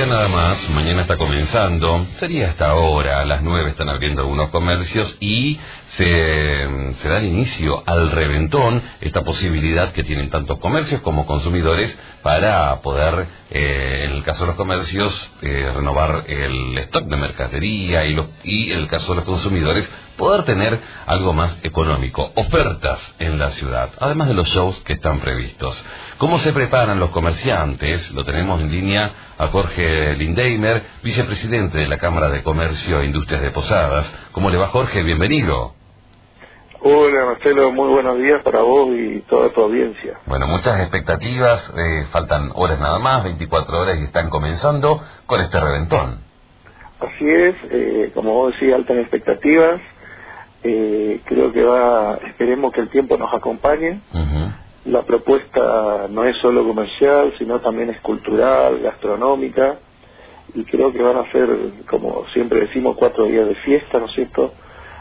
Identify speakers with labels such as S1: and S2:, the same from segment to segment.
S1: día nada más, mañana está comenzando, sería hasta ahora, a las nueve están abriendo algunos comercios y se, se da el inicio al reventón, esta posibilidad que tienen tantos comercios como consumidores para poder, eh, en el caso de los comercios, eh, renovar el stock de mercadería y, los, y en el caso de los consumidores, poder tener algo más económico, ofertas en la ciudad, además de los shows que están previstos. ¿Cómo se preparan los comerciantes? Lo tenemos en línea a Jorge Lindeimer, vicepresidente de la Cámara de Comercio e Industrias de Posadas. ¿Cómo le va Jorge? Bienvenido.
S2: Hola Marcelo, muy buenos días para vos y toda tu audiencia.
S1: Bueno, muchas expectativas, eh, faltan horas nada más, 24 horas y están comenzando con este reventón.
S2: Así es, eh, como vos decís, altas expectativas. Eh, creo que va, esperemos que el tiempo nos acompañe. La propuesta no es solo comercial, sino también es cultural, gastronómica. Y creo que van a ser, como siempre decimos, cuatro días de fiesta, ¿no es cierto?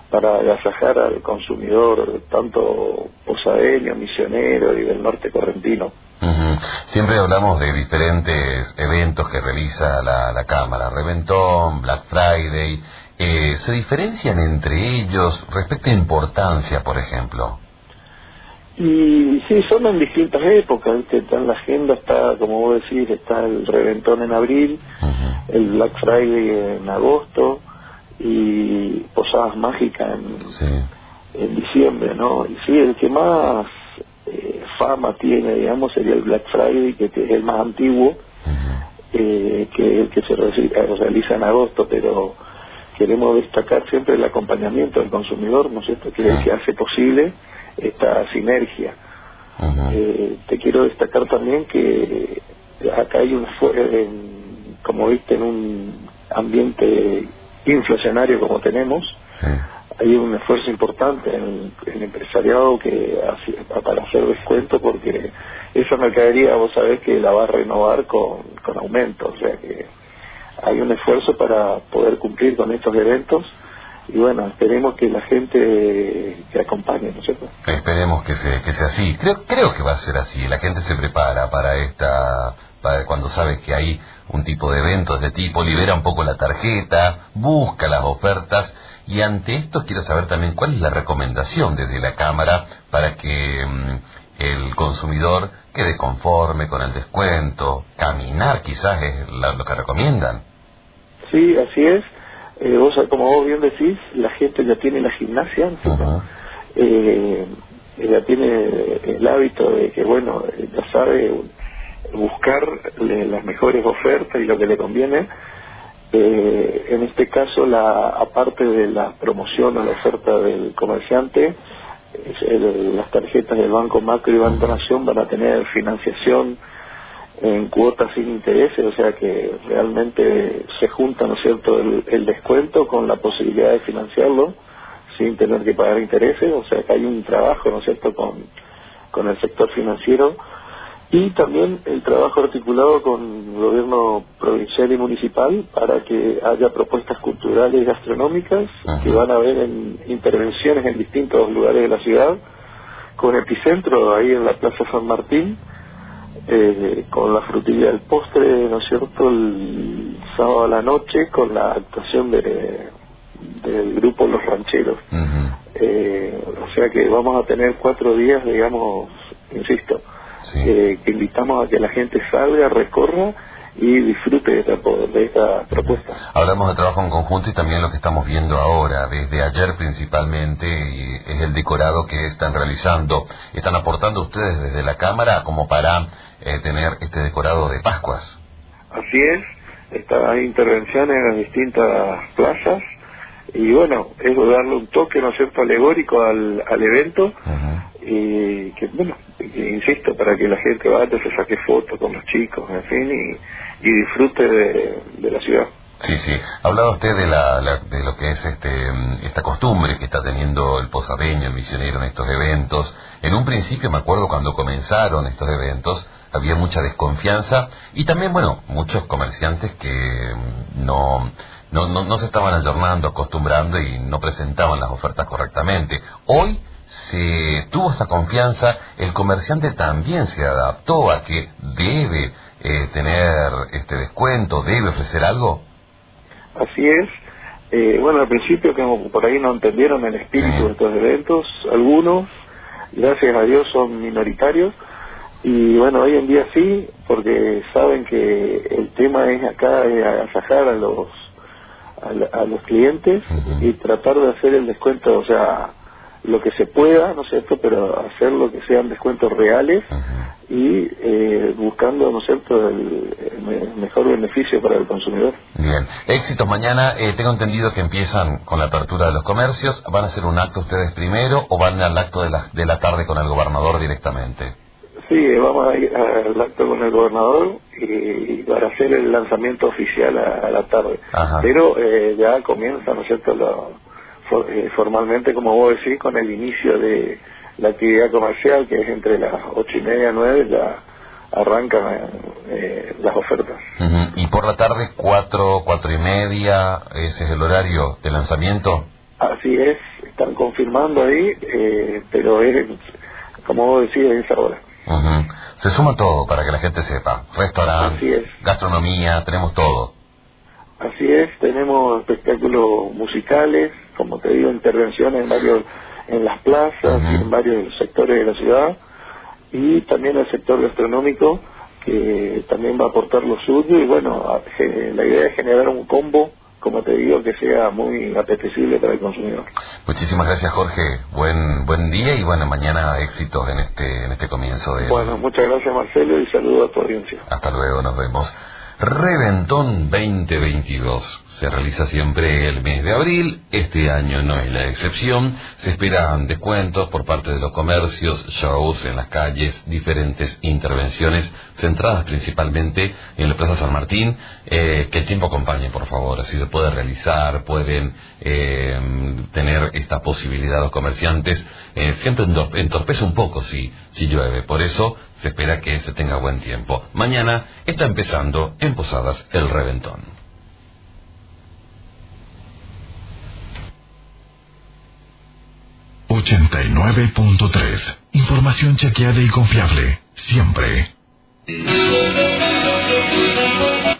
S2: Para agasajar al consumidor tanto posadeño, misionero y del norte correntino.
S1: Siempre hablamos de diferentes eventos que realiza la, la Cámara, Reventón, Black Friday. Eh, ¿Se diferencian entre ellos respecto a importancia, por ejemplo?
S2: Y sí, son en distintas épocas, Está en la agenda está, como vos decís, está el Reventón en abril, el Black Friday en agosto, y Posadas Mágicas en, en diciembre, ¿no? Y sí, el que más eh, fama tiene, digamos, sería el Black Friday, que, es el más antiguo, eh, que el que se realiza en agosto, pero queremos destacar siempre el acompañamiento del consumidor, ¿no es cierto?, que es el que hace posible esta sinergia. Eh, te quiero destacar también que acá hay un, como viste, en un ambiente inflacionario como tenemos, hay un esfuerzo importante en el, empresariado que para hacer descuento porque esa mercadería vos sabés que la va a renovar con, con aumento, o sea que hay un esfuerzo para poder cumplir con estos eventos y bueno, esperemos que la gente que acompañe, ¿no es cierto?
S1: Esperemos que, que sea así. Creo, creo que va a ser así. La gente se prepara para esta cuando sabe que hay un tipo de eventos de tipo, libera un poco la tarjeta, busca las ofertas y ante esto quiero saber también cuál es la recomendación desde la Cámara para que mm, el consumidor quede conforme con el descuento, caminar quizás es lo que recomiendan.
S2: Sí, así es. Eh, vos, como vos bien decís, la gente ya tiene la gimnasia, eh, ya tiene el hábito de que, bueno, ya sabe buscar las mejores ofertas y lo que le conviene. Eh, en este caso, la, aparte de la promoción o la oferta del comerciante, las tarjetas del Banco Macro y Banco Nación van a tener financiación en cuotas sin intereses, o sea que realmente se junta, ¿no es cierto?, el, el descuento con la posibilidad de financiarlo sin tener que pagar intereses, o sea que hay un trabajo, ¿no es cierto?, con, con el sector financiero y también el trabajo articulado con el gobierno provincial y municipal para que haya propuestas culturales y gastronómicas que van a haber en intervenciones en distintos lugares de la ciudad, con epicentro ahí en la Plaza San Martín, eh, con la frutilla del postre, ¿no es cierto?, el sábado a la noche con la actuación de, del grupo Los Rancheros. eh, o sea que vamos a tener cuatro días, digamos, insisto, eh, que invitamos a que la gente salga, recorra y disfrute de esta, de esta propuesta.
S1: Hablamos de trabajo en conjunto y también lo que estamos viendo ahora, desde ayer principalmente, es el decorado que están realizando. ¿Están aportando ustedes desde la Cámara como para eh, tener este decorado de Pascuas?
S2: Así es, está, hay intervenciones en las distintas plazas y bueno, es darle un toque, ¿no es cierto?, alegórico al, al evento y que, bueno, insisto, para que la gente vaya, se saque fotos con los chicos, en fin, y, disfrute de, la ciudad.
S1: Sí, sí. Hablaba usted de, la, de lo que es este, esta costumbre que está teniendo el posadeño, el misionero en estos eventos. En un principio, me acuerdo cuando comenzaron estos eventos, había mucha desconfianza y también, bueno, muchos comerciantes que no, no, no, no se estaban ayornando, acostumbrando y no presentaban las ofertas correctamente. Hoy se tuvo esa confianza, el comerciante también se adaptó a que debe eh, tener este descuento, debe ofrecer algo.
S2: Así es. Eh, bueno, al principio que por ahí no entendieron el espíritu de estos eventos, algunos, gracias a Dios, son minoritarios. Y bueno, hoy en día sí, porque saben que el tema es acá es agasajar a los a, los clientes y tratar de hacer el descuento, o sea, lo que se pueda, ¿no es cierto?, pero hacer lo que sean descuentos reales y eh, buscando, ¿no es cierto?, el, mejor beneficio para el consumidor.
S1: Bien, éxitos mañana, eh, tengo entendido que empiezan con la apertura de los comercios, ¿van a hacer un acto ustedes primero o van al acto de la, de la tarde con el gobernador directamente?
S2: Sí, vamos a ir al acto con el gobernador y, para hacer el lanzamiento oficial a, la tarde. Pero eh, ya comienza, ¿no es cierto?, eh, formalmente, como vos decís, con el inicio de la actividad comercial, que es entre las ocho y media, nueve, ya arrancan eh, las ofertas.
S1: ¿Y por la tarde, cuatro, cuatro y media, ese es el horario de lanzamiento?
S2: Así es, están confirmando ahí, pero es, como vos decís, es esa hora.
S1: Se suma todo para que la gente sepa. Restaurante, gastronomía, tenemos todo.
S2: Así es, tenemos espectáculos musicales, como te digo, intervenciones en varios, en las plazas, en varios sectores de la ciudad, y también el sector gastronómico, que también va a aportar lo suyo, y bueno, la idea es generar un combo como te digo, que sea muy apetecible para el consumidor.
S1: Muchísimas gracias, Jorge. Buen buen día y bueno, mañana éxitos en este en este comienzo de...
S2: Bueno, muchas gracias, Marcelo, y saludo a tu audiencia.
S1: Hasta luego, nos vemos. Reventón 2022. Se realiza siempre el mes de abril, este año no es la excepción. Se esperan descuentos por parte de los comercios, shows en las calles, diferentes intervenciones centradas principalmente en la Plaza San Martín. Eh, que el tiempo acompañe, por favor, así se puede realizar, pueden eh, tener esta posibilidad los comerciantes. Eh, siempre entorpece un poco si, si llueve, por eso se espera que se tenga buen tiempo. Mañana está empezando en Posadas el Reventón.
S3: ...89.3... Información chequeada y confiable... ...siempre...